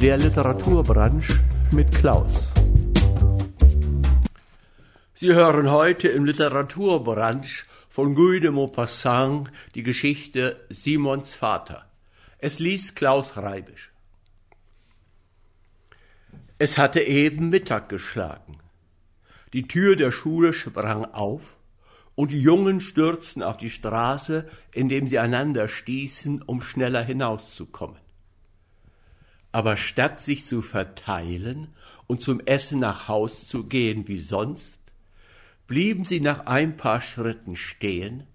Der Literaturbranche mit Klaus. Sie hören heute im Literaturbranche von Guy de Maupassant die Geschichte Simons Vater. Es liest Klaus Reibisch. Es hatte eben Mittag geschlagen. Die Tür der Schule sprang auf und die Jungen stürzten auf die Straße, indem sie einander stießen, um schneller hinauszukommen. Aber statt sich zu verteilen und zum Essen nach Haus zu gehen wie sonst, blieben sie nach ein paar Schritten stehen,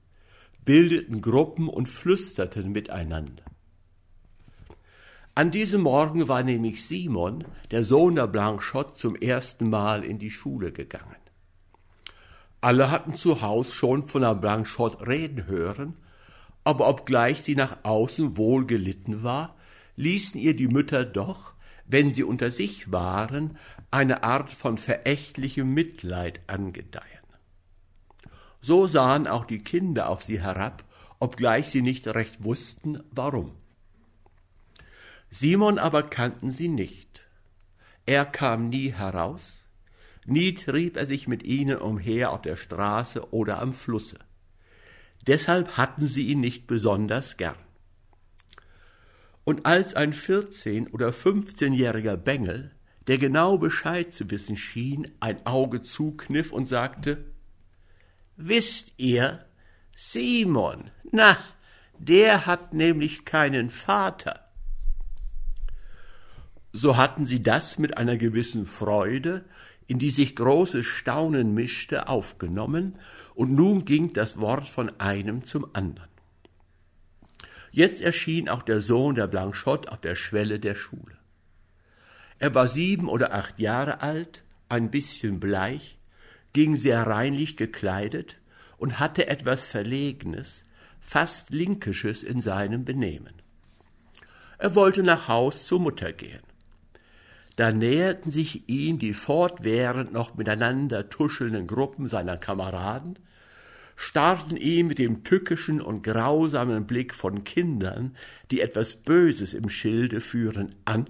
bildeten Gruppen und flüsterten miteinander. An diesem Morgen war nämlich Simon, der Sohn der Blanchot, zum ersten Mal in die Schule gegangen. Alle hatten zu Haus schon von der Blanchot reden hören, aber obgleich sie nach außen wohl gelitten war, ließen ihr die Mütter doch, wenn sie unter sich waren, eine Art von verächtlichem Mitleid angedeihen. So sahen auch die Kinder auf sie herab, obgleich sie nicht recht wussten, warum. Simon aber kannten sie nicht. Er kam nie heraus, Nie trieb er sich mit ihnen umher auf der Straße oder am Flusse. Deshalb hatten sie ihn nicht besonders gern. Und als ein vierzehn- oder fünfzehnjähriger Bengel, der genau Bescheid zu wissen schien, ein Auge zukniff und sagte, Wisst ihr, Simon, na, der hat nämlich keinen Vater. So hatten sie das mit einer gewissen Freude, in die sich großes Staunen mischte, aufgenommen, und nun ging das Wort von einem zum anderen. Jetzt erschien auch der Sohn der Blanchot auf der Schwelle der Schule. Er war sieben oder acht Jahre alt, ein bisschen bleich, ging sehr reinlich gekleidet und hatte etwas Verlegenes, fast Linkisches in seinem Benehmen. Er wollte nach Haus zur Mutter gehen. Da näherten sich ihm die fortwährend noch miteinander tuschelnden Gruppen seiner Kameraden, starrten ihn mit dem tückischen und grausamen Blick von Kindern, die etwas Böses im Schilde führen, an,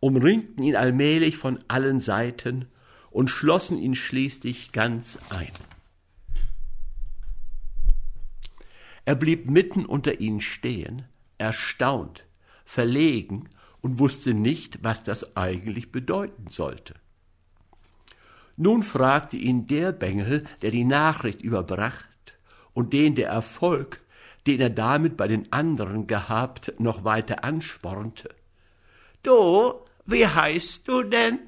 umringten ihn allmählich von allen Seiten und schlossen ihn schließlich ganz ein. Er blieb mitten unter ihnen stehen, erstaunt, verlegen und wusste nicht, was das eigentlich bedeuten sollte. Nun fragte ihn der Bengel, der die Nachricht überbracht und den der Erfolg, den er damit bei den anderen gehabt, noch weiter anspornte. Du, wie heißt du denn?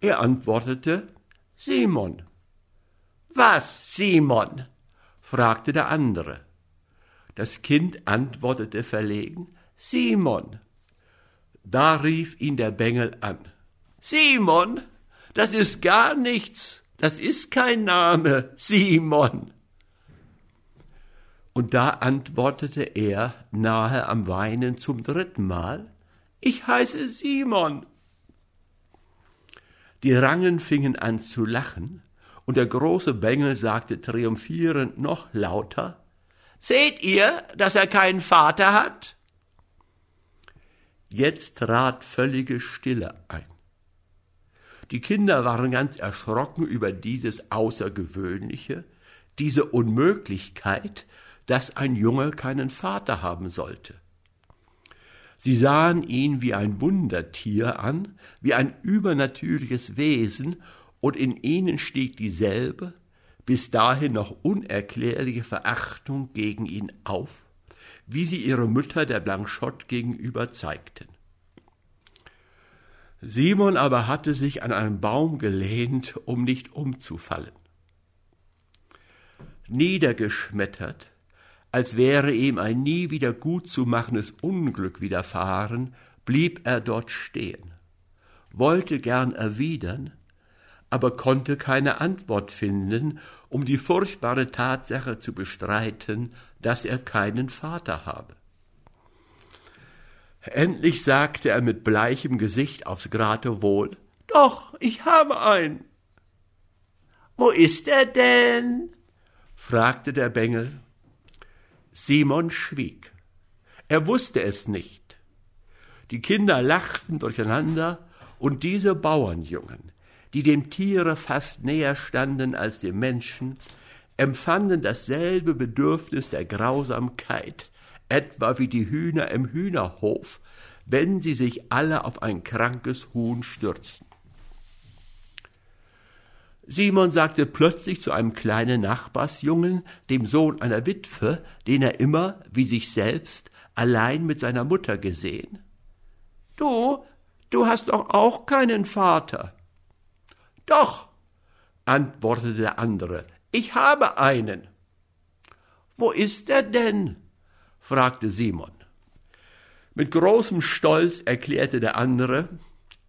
Er antwortete, Simon. Was, Simon? fragte der andere. Das Kind antwortete verlegen, Simon. Da rief ihn der Bengel an. Simon, das ist gar nichts, das ist kein Name, Simon. Und da antwortete er, nahe am Weinen zum dritten Mal, ich heiße Simon. Die Rangen fingen an zu lachen, und der große Bengel sagte triumphierend noch lauter, Seht ihr, dass er keinen Vater hat? Jetzt trat völlige Stille ein. Die Kinder waren ganz erschrocken über dieses Außergewöhnliche, diese Unmöglichkeit, dass ein Junge keinen Vater haben sollte. Sie sahen ihn wie ein Wundertier an, wie ein übernatürliches Wesen, und in ihnen stieg dieselbe, bis dahin noch unerklärliche Verachtung gegen ihn auf, wie sie ihre Mütter der Blanchot gegenüber zeigten. Simon aber hatte sich an einen Baum gelehnt, um nicht umzufallen. Niedergeschmettert, als wäre ihm ein nie wieder gut zu machendes Unglück widerfahren, blieb er dort stehen, wollte gern erwidern, aber konnte keine Antwort finden, um die furchtbare Tatsache zu bestreiten, dass er keinen Vater habe. Endlich sagte er mit bleichem Gesicht aufs Geratewohl, Doch, ich habe einen. Wo ist er denn? fragte der Bengel. Simon schwieg. Er wusste es nicht. Die Kinder lachten durcheinander, und diese Bauernjungen, die dem Tiere fast näher standen als dem Menschen, empfanden dasselbe Bedürfnis der Grausamkeit, etwa wie die Hühner im Hühnerhof, wenn sie sich alle auf ein krankes Huhn stürzten. Simon sagte plötzlich zu einem kleinen Nachbarsjungen, dem Sohn einer Witwe, den er immer, wie sich selbst, allein mit seiner Mutter gesehen. Du, du hast doch auch keinen Vater. Doch, antwortete der andere, ich habe einen. Wo ist er denn? Fragte Simon. Mit großem Stolz erklärte der andere,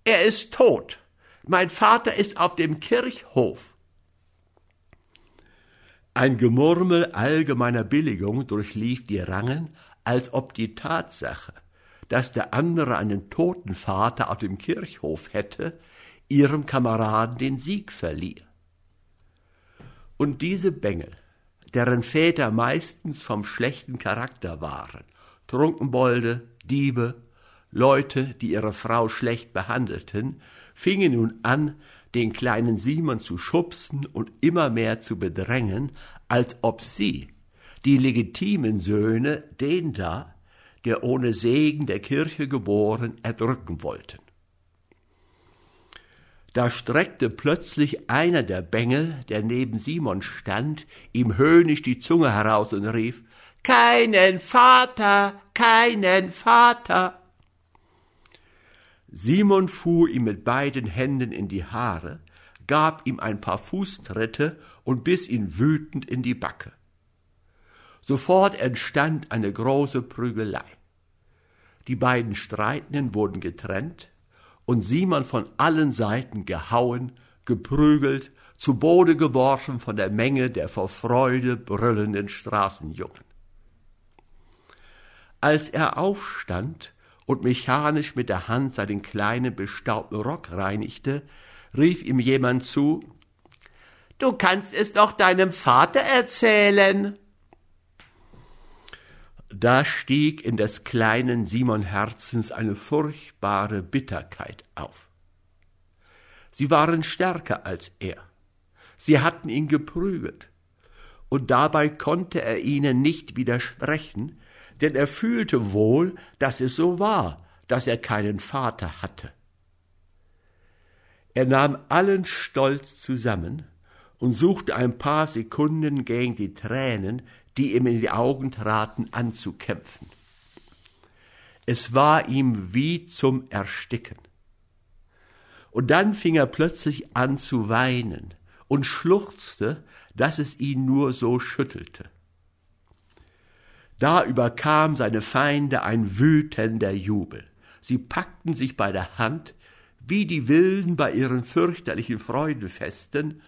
er ist tot. Mein Vater ist auf dem Kirchhof. Ein Gemurmel allgemeiner Billigung durchlief die Rangen, als ob die Tatsache, dass der andere einen toten Vater auf dem Kirchhof hätte, ihrem Kameraden den Sieg verlieh. Und diese Bengel, deren Väter meistens vom schlechten Charakter waren, Trunkenbolde, Diebe, Leute, die ihre Frau schlecht behandelten, fingen nun an, den kleinen Simon zu schubsen und immer mehr zu bedrängen, als ob sie, die legitimen Söhne, den da, der ohne Segen der Kirche geboren, erdrücken wollten. Da streckte plötzlich einer der Bengel, der neben Simon stand, ihm höhnisch die Zunge heraus und rief, Keinen Vater, keinen Vater. Simon fuhr ihm mit beiden Händen in die Haare, gab ihm ein paar Fußtritte und biss ihn wütend in die Backe. Sofort entstand eine große Prügelei. Die beiden Streitenden wurden getrennt, und Simon von allen Seiten gehauen, geprügelt, zu Boden geworfen von der Menge der vor Freude brüllenden Straßenjungen. Als er aufstand und mechanisch mit der Hand seinen kleinen bestaubten Rock reinigte, rief ihm jemand zu Du kannst es doch deinem Vater erzählen. Da stieg in des kleinen Simon Herzens eine furchtbare Bitterkeit auf. Sie waren stärker als er. Sie hatten ihn geprügelt. Und dabei konnte er ihnen nicht widersprechen, denn er fühlte wohl, dass es so war, dass er keinen Vater hatte. Er nahm allen Stolz zusammen und suchte ein paar Sekunden gegen die Tränen, die ihm in die Augen traten, anzukämpfen. Es war ihm wie zum Ersticken. Und dann fing er plötzlich an zu weinen und schluchzte, dass es ihn nur so schüttelte. Da überkam seine Feinde ein wütender Jubel. Sie packten sich bei der Hand, wie die Wilden bei ihren fürchterlichen Freudenfesten,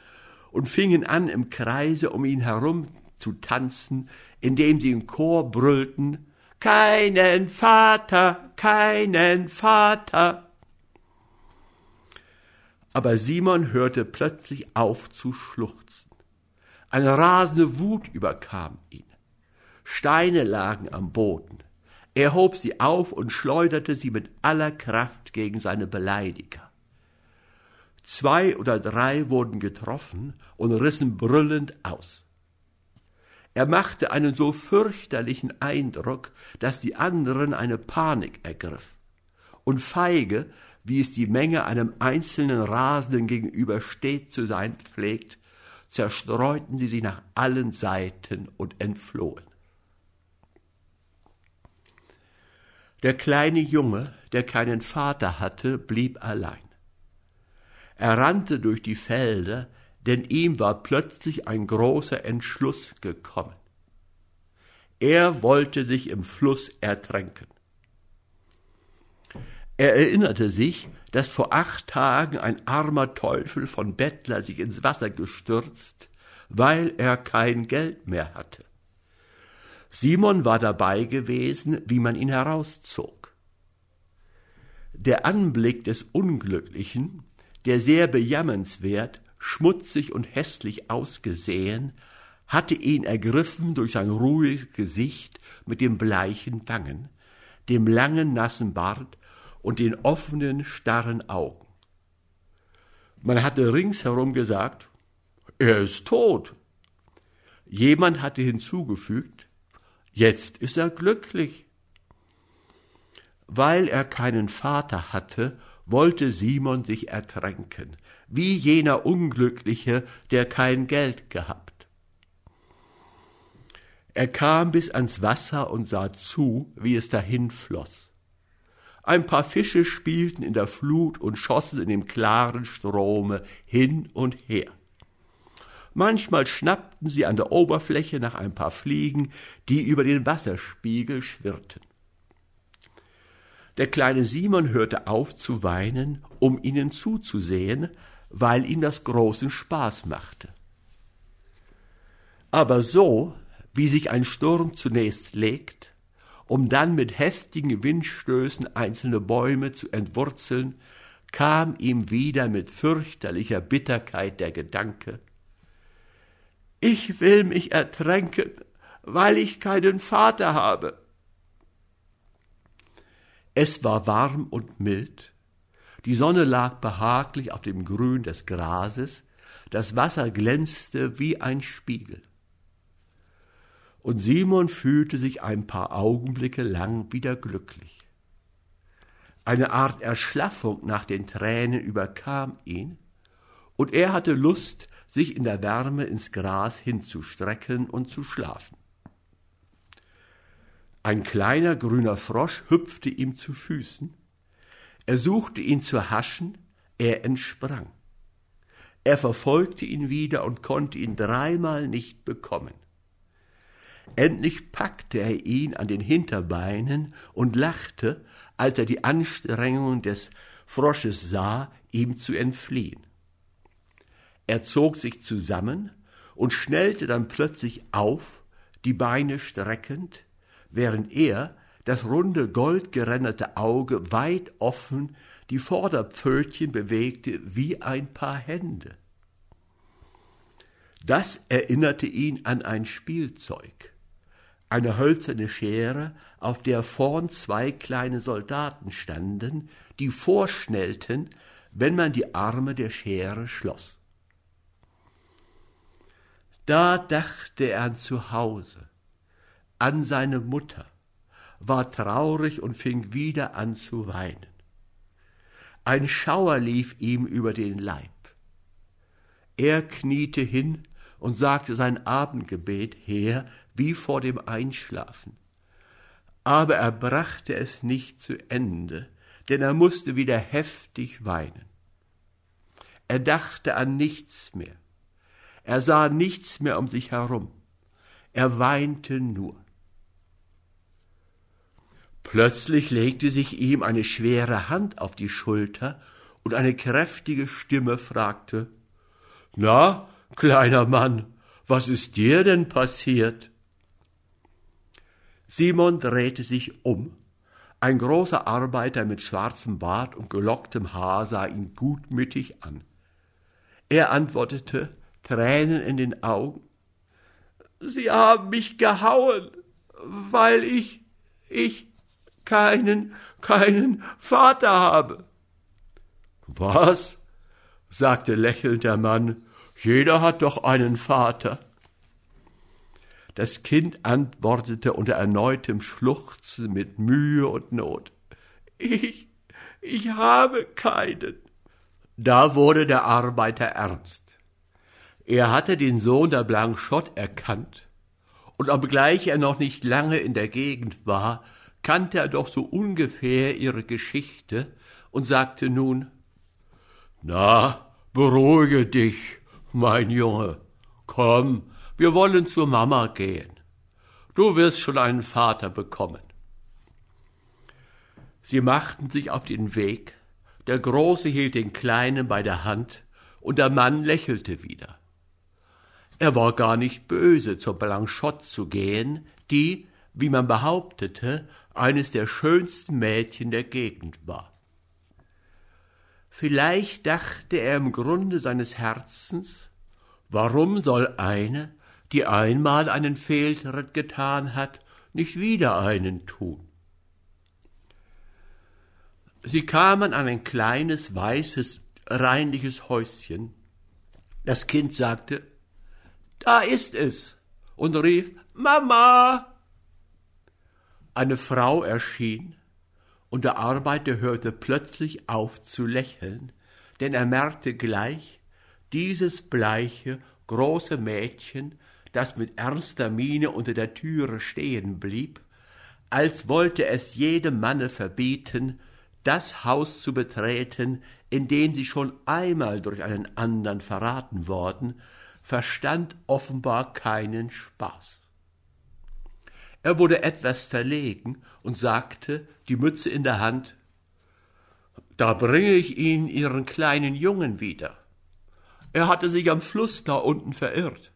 und fingen an, im Kreise um ihn herum zu tanzen, indem sie im Chor brüllten Keinen Vater, keinen Vater. Aber Simon hörte plötzlich auf zu schluchzen. Eine rasende Wut überkam ihn. Steine lagen am Boden. Er hob sie auf und schleuderte sie mit aller Kraft gegen seine Beleidiger. Zwei oder drei wurden getroffen und rissen brüllend aus. Er machte einen so fürchterlichen Eindruck, dass die anderen eine Panik ergriff. Und feige, wie es die Menge einem einzelnen Rasenden gegenübersteht zu sein pflegt, zerstreuten sie sich nach allen Seiten und entflohen. Der kleine Junge, der keinen Vater hatte, blieb allein. Er rannte durch die Felder, denn ihm war plötzlich ein großer Entschluss gekommen. Er wollte sich im Fluss ertränken. Er erinnerte sich, dass vor acht Tagen ein armer Teufel von Bettler sich ins Wasser gestürzt, weil er kein Geld mehr hatte. Simon war dabei gewesen, wie man ihn herauszog. Der Anblick des Unglücklichen, der sehr bejammernswert schmutzig und hässlich ausgesehen, hatte ihn ergriffen durch sein ruhiges Gesicht mit den bleichen Wangen, dem langen nassen Bart und den offenen, starren Augen. Man hatte ringsherum gesagt, er ist tot. Jemand hatte hinzugefügt, jetzt ist er glücklich. Weil er keinen Vater hatte, wollte Simon sich ertränken, wie jener Unglückliche, der kein Geld gehabt. Er kam bis ans Wasser und sah zu, wie es dahinfloß. Ein paar Fische spielten in der Flut und schossen in dem klaren Strome hin und her. Manchmal schnappten sie an der Oberfläche nach ein paar Fliegen, die über den Wasserspiegel schwirrten. Der kleine Simon hörte auf zu weinen, um ihnen zuzusehen, weil ihm das großen Spaß machte. Aber so, wie sich ein Sturm zunächst legt, um dann mit heftigen Windstößen einzelne Bäume zu entwurzeln, kam ihm wieder mit fürchterlicher Bitterkeit der Gedanke, ich will mich ertränken, weil ich keinen Vater habe. Es war warm und mild, die Sonne lag behaglich auf dem Grün des Grases, das Wasser glänzte wie ein Spiegel. Und Simon fühlte sich ein paar Augenblicke lang wieder glücklich. Eine Art Erschlaffung nach den Tränen überkam ihn, und er hatte Lust, sich in der Wärme ins Gras hinzustrecken und zu schlafen. Ein kleiner grüner Frosch hüpfte ihm zu Füßen. Er suchte ihn zu haschen, er entsprang. Er verfolgte ihn wieder und konnte ihn dreimal nicht bekommen. Endlich packte er ihn an den Hinterbeinen und lachte, als er die Anstrengungen des Frosches sah, ihm zu entfliehen. Er zog sich zusammen und schnellte dann plötzlich auf, die Beine streckend, während er, das runde goldgeränderte Auge weit offen, die Vorderpfötchen bewegte wie ein paar Hände. Das erinnerte ihn an ein Spielzeug, eine hölzerne Schere, auf der vorn zwei kleine Soldaten standen, die vorschnellten, wenn man die Arme der Schere schloss. Da dachte er an zu Hause, an seine Mutter, war traurig und fing wieder an zu weinen. Ein Schauer lief ihm über den Leib. Er kniete hin und sagte sein Abendgebet her, wie vor dem Einschlafen. Aber er brachte es nicht zu Ende, denn er musste wieder heftig weinen. Er dachte an nichts mehr. Er sah nichts mehr um sich herum. Er weinte nur. Plötzlich legte sich ihm eine schwere Hand auf die Schulter und eine kräftige Stimme fragte Na, kleiner Mann, was ist dir denn passiert? Simon drehte sich um. Ein großer Arbeiter mit schwarzem Bart und gelocktem Haar sah ihn gutmütig an. Er antwortete, Tränen in den Augen, Sie haben mich gehauen, weil ich, ich, keinen, keinen Vater habe. Was? sagte lächelnd der Mann, jeder hat doch einen Vater. Das Kind antwortete unter erneutem Schluchzen mit Mühe und Not. Ich, ich habe keinen. Da wurde der Arbeiter ernst. Er hatte den Sohn der Blanchot erkannt, und obgleich er noch nicht lange in der Gegend war, kannte er doch so ungefähr ihre Geschichte und sagte nun Na, beruhige dich, mein Junge. Komm, wir wollen zur Mama gehen. Du wirst schon einen Vater bekommen. Sie machten sich auf den Weg, der Große hielt den Kleinen bei der Hand, und der Mann lächelte wieder. Er war gar nicht böse, zur Blanchot zu gehen, die, wie man behauptete, eines der schönsten Mädchen der Gegend war. Vielleicht dachte er im Grunde seines Herzens, warum soll eine, die einmal einen Fehltritt getan hat, nicht wieder einen tun? Sie kamen an ein kleines, weißes, reinliches Häuschen. Das Kind sagte, da ist es, und rief, Mama! Eine Frau erschien, und der Arbeiter hörte plötzlich auf zu lächeln, denn er merkte gleich, dieses bleiche, große Mädchen, das mit ernster Miene unter der Türe stehen blieb, als wollte es jedem Manne verbieten, das Haus zu betreten, in dem sie schon einmal durch einen andern verraten worden, verstand offenbar keinen Spaß. Er wurde etwas verlegen und sagte, die Mütze in der Hand, da bringe ich Ihnen Ihren kleinen Jungen wieder. Er hatte sich am Fluss da unten verirrt.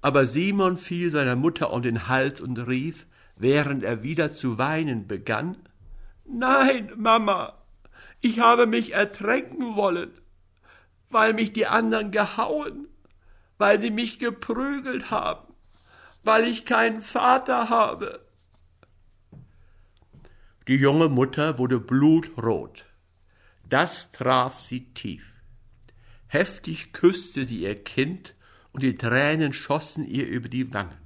Aber Simon fiel seiner Mutter um den Hals und rief, während er wieder zu weinen begann, Nein, Mama, ich habe mich ertränken wollen, weil mich die anderen gehauen, weil sie mich geprügelt haben, weil ich keinen Vater habe. Die junge Mutter wurde blutrot. Das traf sie tief. Heftig küsste sie ihr Kind und die Tränen schossen ihr über die Wangen.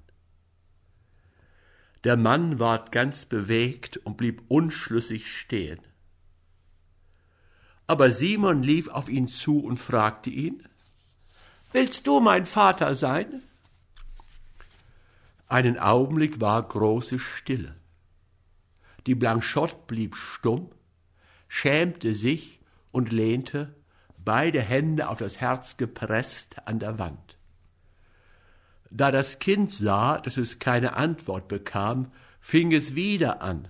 Der Mann ward ganz bewegt und blieb unschlüssig stehen. Aber Simon lief auf ihn zu und fragte ihn, Willst du mein Vater sein? Einen Augenblick war große Stille. Die Blanchotte blieb stumm, schämte sich und lehnte, beide Hände auf das Herz gepresst, an der Wand. Da das Kind sah, dass es keine Antwort bekam, fing es wieder an.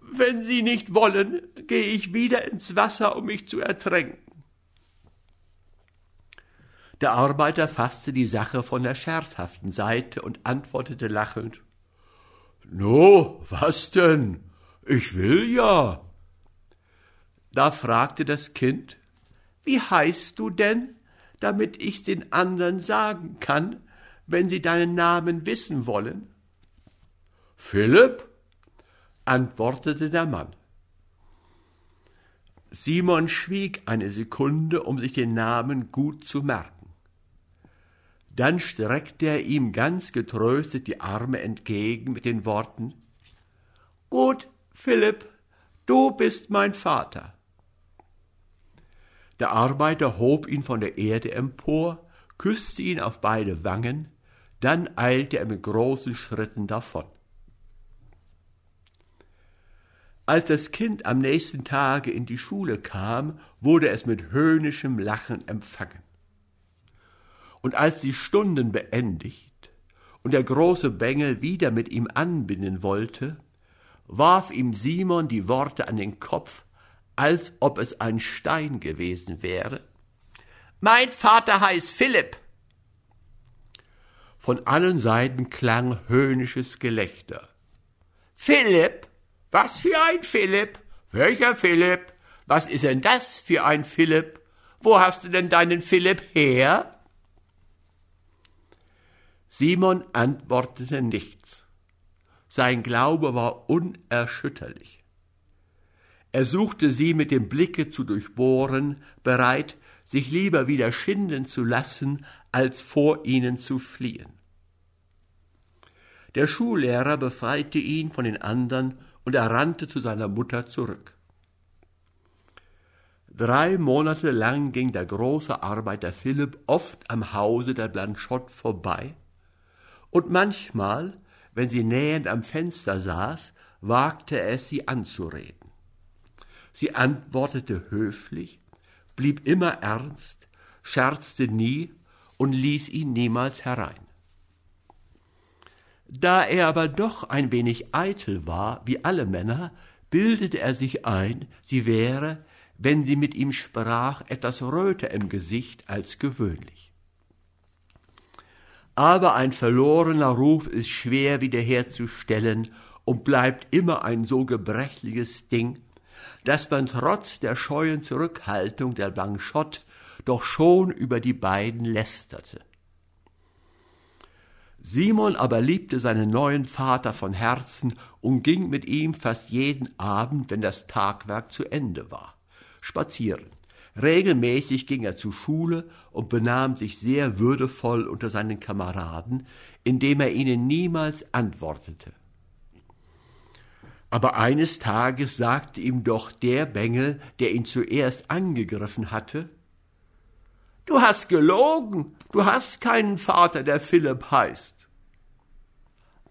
Wenn Sie nicht wollen, gehe ich wieder ins Wasser, um mich zu ertränken. Der Arbeiter fasste die Sache von der scherzhaften Seite und antwortete lachend No, was denn? Ich will ja. Da fragte das Kind Wie heißt du denn, damit ich's den anderen sagen kann, wenn sie deinen Namen wissen wollen? Philipp, antwortete der Mann. Simon schwieg eine Sekunde, um sich den Namen gut zu merken. Dann streckte er ihm ganz getröstet die Arme entgegen mit den Worten Gut, Philipp, du bist mein Vater. Der Arbeiter hob ihn von der Erde empor, küsste ihn auf beide Wangen, dann eilte er mit großen Schritten davon. Als das Kind am nächsten Tage in die Schule kam, wurde es mit höhnischem Lachen empfangen. Und als die Stunden beendigt und der große Bengel wieder mit ihm anbinden wollte, warf ihm Simon die Worte an den Kopf, als ob es ein Stein gewesen wäre. Mein Vater heißt Philipp. Von allen Seiten klang höhnisches Gelächter. Philipp? Was für ein Philipp? Welcher Philipp? Was ist denn das für ein Philipp? Wo hast du denn deinen Philipp her? Simon antwortete nichts. Sein Glaube war unerschütterlich. Er suchte sie mit dem Blicke zu durchbohren, bereit, sich lieber wieder schinden zu lassen, als vor ihnen zu fliehen. Der Schullehrer befreite ihn von den anderen und er rannte zu seiner Mutter zurück. Drei Monate lang ging der große Arbeiter Philipp oft am Hause der Blanchotte vorbei, und manchmal, wenn sie nähend am Fenster saß, wagte er es, sie anzureden. Sie antwortete höflich, blieb immer ernst, scherzte nie und ließ ihn niemals herein. Da er aber doch ein wenig eitel war, wie alle Männer, bildete er sich ein, sie wäre, wenn sie mit ihm sprach, etwas röter im Gesicht als gewöhnlich. Aber ein verlorener Ruf ist schwer wiederherzustellen und bleibt immer ein so gebrechliches Ding, dass man trotz der scheuen Zurückhaltung der Blanchotte doch schon über die beiden lästerte. Simon aber liebte seinen neuen Vater von Herzen und ging mit ihm fast jeden Abend, wenn das Tagwerk zu Ende war, spazieren. Regelmäßig ging er zur Schule und benahm sich sehr würdevoll unter seinen Kameraden, indem er ihnen niemals antwortete. Aber eines Tages sagte ihm doch der Bengel, der ihn zuerst angegriffen hatte, Du hast gelogen, du hast keinen Vater, der Philipp heißt.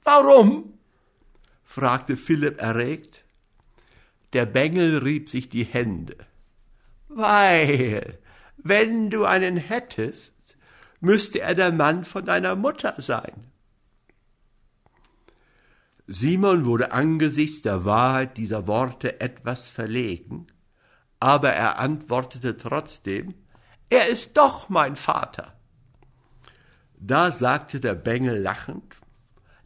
Warum? fragte Philipp erregt. Der Bengel rieb sich die Hände. Weil, wenn du einen hättest, müsste er der Mann von deiner Mutter sein. Simon wurde angesichts der Wahrheit dieser Worte etwas verlegen, aber er antwortete trotzdem, er ist doch mein Vater. Da sagte der Bengel lachend,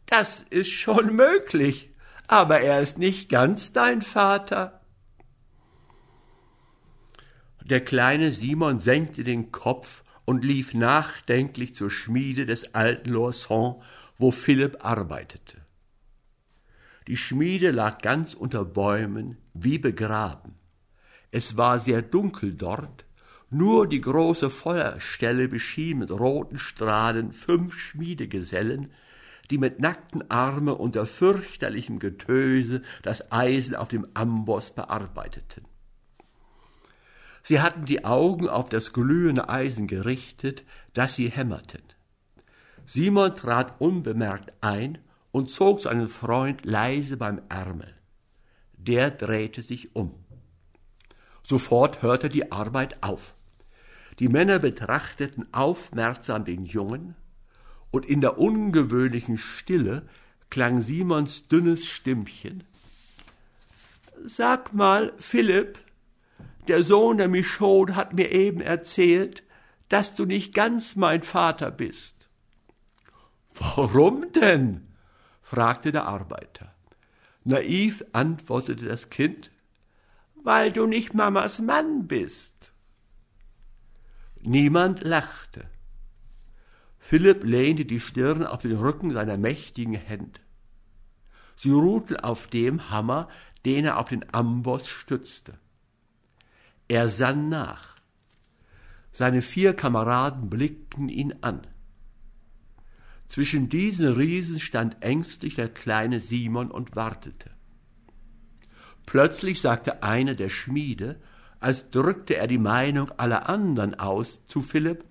das ist schon möglich, aber er ist nicht ganz dein Vater. Der kleine Simon senkte den Kopf und lief nachdenklich zur Schmiede des alten Lorson, wo Philipp arbeitete. Die Schmiede lag ganz unter Bäumen, wie begraben. Es war sehr dunkel dort, nur die große Feuerstelle beschien mit roten Strahlen fünf Schmiedegesellen, die mit nackten Armen unter fürchterlichem Getöse das Eisen auf dem Amboss bearbeiteten. Sie hatten die Augen auf das glühende Eisen gerichtet, das sie hämmerten. Simon trat unbemerkt ein und zog seinen Freund leise beim Ärmel. Der drehte sich um. Sofort hörte die Arbeit auf. Die Männer betrachteten aufmerksam den Jungen, und in der ungewöhnlichen Stille klang Simons dünnes Stimmchen. Sag mal, Philipp, der Sohn der Michaud hat mir eben erzählt, dass du nicht ganz mein Vater bist. Warum denn? fragte der Arbeiter. Naiv antwortete das Kind, weil du nicht Mamas Mann bist. Niemand lachte. Philipp lehnte die Stirn auf den Rücken seiner mächtigen Hände. Sie ruhten auf dem Hammer, den er auf den Amboss stützte. Er sann nach. Seine vier Kameraden blickten ihn an. Zwischen diesen Riesen stand ängstlich der kleine Simon und wartete. Plötzlich sagte einer der Schmiede, als drückte er die Meinung aller anderen aus, zu Philipp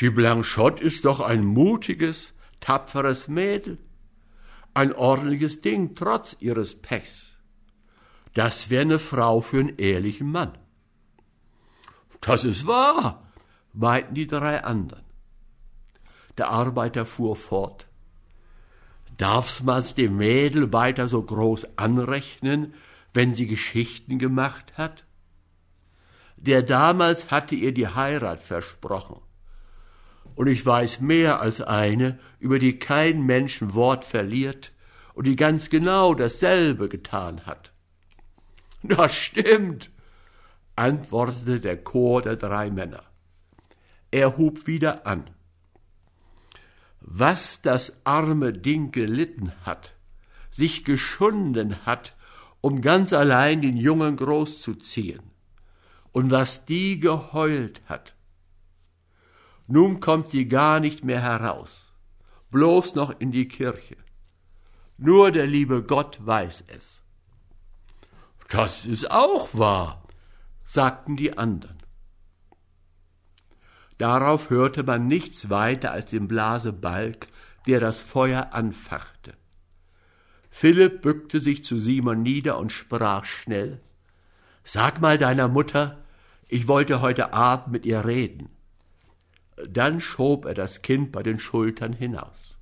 die Blanchotte ist doch ein mutiges, tapferes Mädel, ein ordentliches Ding trotz ihres Pechs. Das wäre eine Frau für einen ehrlichen Mann. Das ist wahr, meinten die drei anderen. Der Arbeiter fuhr fort. Darf's man's dem Mädel weiter so groß anrechnen, wenn sie Geschichten gemacht hat? Der damals hatte ihr die Heirat versprochen und ich weiß mehr als eine, über die kein Mensch Wort verliert und die ganz genau dasselbe getan hat. Das stimmt, antwortete der Chor der drei Männer. Er hub wieder an. Was das arme Ding gelitten hat, sich geschunden hat, um ganz allein den Jungen großzuziehen, und was die geheult hat, nun kommt sie gar nicht mehr heraus, bloß noch in die Kirche. Nur der liebe Gott weiß es. Das ist auch wahr, sagten die anderen. Darauf hörte man nichts weiter als den Blasebalg, der das Feuer anfachte. Philipp bückte sich zu Simon nieder und sprach schnell Sag mal deiner Mutter, ich wollte heute Abend mit ihr reden. Dann schob er das Kind bei den Schultern hinaus.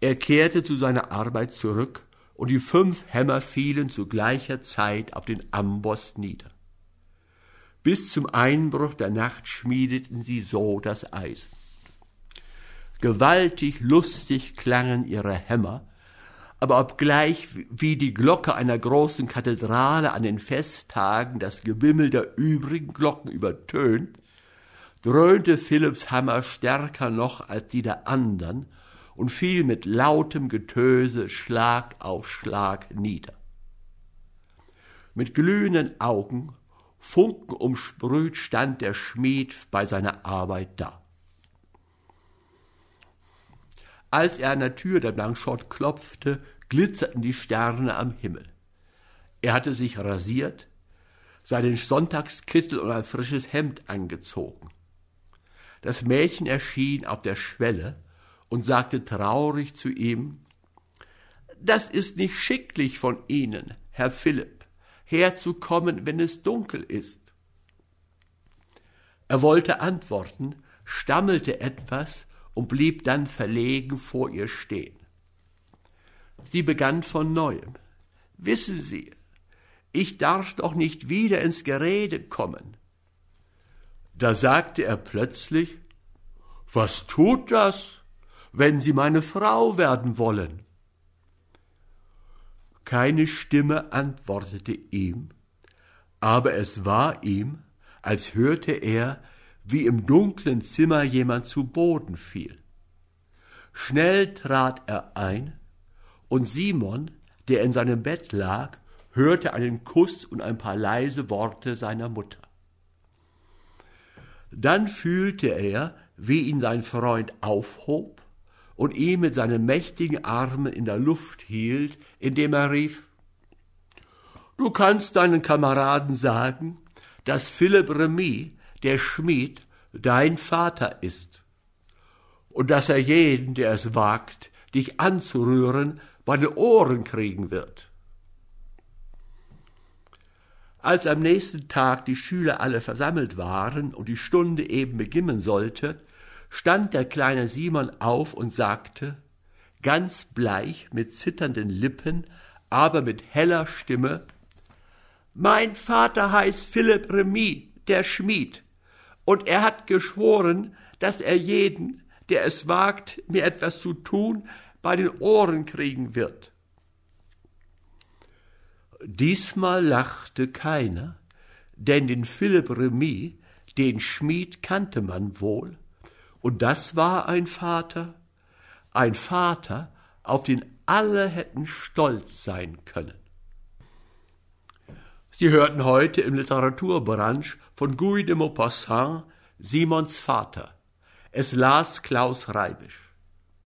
Er kehrte zu seiner Arbeit zurück, und die fünf Hämmer fielen zu gleicher Zeit auf den Amboss nieder. Bis zum Einbruch der Nacht schmiedeten sie so das Eisen. Gewaltig lustig klangen ihre Hämmer, aber obgleich wie die Glocke einer großen Kathedrale an den Festtagen das Gewimmel der übrigen Glocken übertönt, dröhnte Philipps Hammer stärker noch als die der andern und fiel mit lautem Getöse Schlag auf Schlag nieder. Mit glühenden Augen, Funken umsprüht, stand der Schmied bei seiner Arbeit da. Als er an der Tür der Blanchot klopfte, glitzerten die Sterne am Himmel. Er hatte sich rasiert, seinen Sonntagskittel und ein frisches Hemd angezogen. Das Mädchen erschien auf der Schwelle und sagte traurig zu ihm, Das ist nicht schicklich von Ihnen, Herr Philipp, herzukommen, wenn es dunkel ist. Er wollte antworten, stammelte etwas und blieb dann verlegen vor ihr stehen. Sie begann von neuem. Wissen Sie, ich darf doch nicht wieder ins Gerede kommen. Da sagte er plötzlich, was tut das, wenn Sie meine Frau werden wollen? Keine Stimme antwortete ihm, aber es war ihm, als hörte er, wie im dunklen Zimmer jemand zu Boden fiel. Schnell trat er ein, und Simon, der in seinem Bett lag, hörte einen Kuss und ein paar leise Worte seiner Mutter. Dann fühlte er, wie ihn sein Freund aufhob und ihn mit seinen mächtigen Armen in der Luft hielt, indem er rief Du kannst deinen Kameraden sagen, dass Philipp Remy, der Schmied, dein Vater ist, und dass er jeden, der es wagt, dich anzurühren, bei den Ohren kriegen wird. Als am nächsten Tag die Schüler alle versammelt waren und die Stunde eben beginnen sollte, stand der kleine Simon auf und sagte, ganz bleich, mit zitternden Lippen, aber mit heller Stimme, Mein Vater heißt Philipp Remy, der Schmied, und er hat geschworen, dass er jeden, der es wagt, mir etwas zu tun, bei den Ohren kriegen wird. Diesmal lachte keiner, denn den Philipp Remy, den Schmied kannte man wohl, und das war ein Vater, ein Vater, auf den alle hätten stolz sein können. Sie hörten heute im Literaturbranche von Guy de Maupassant Simons Vater. Es las Klaus Reibisch.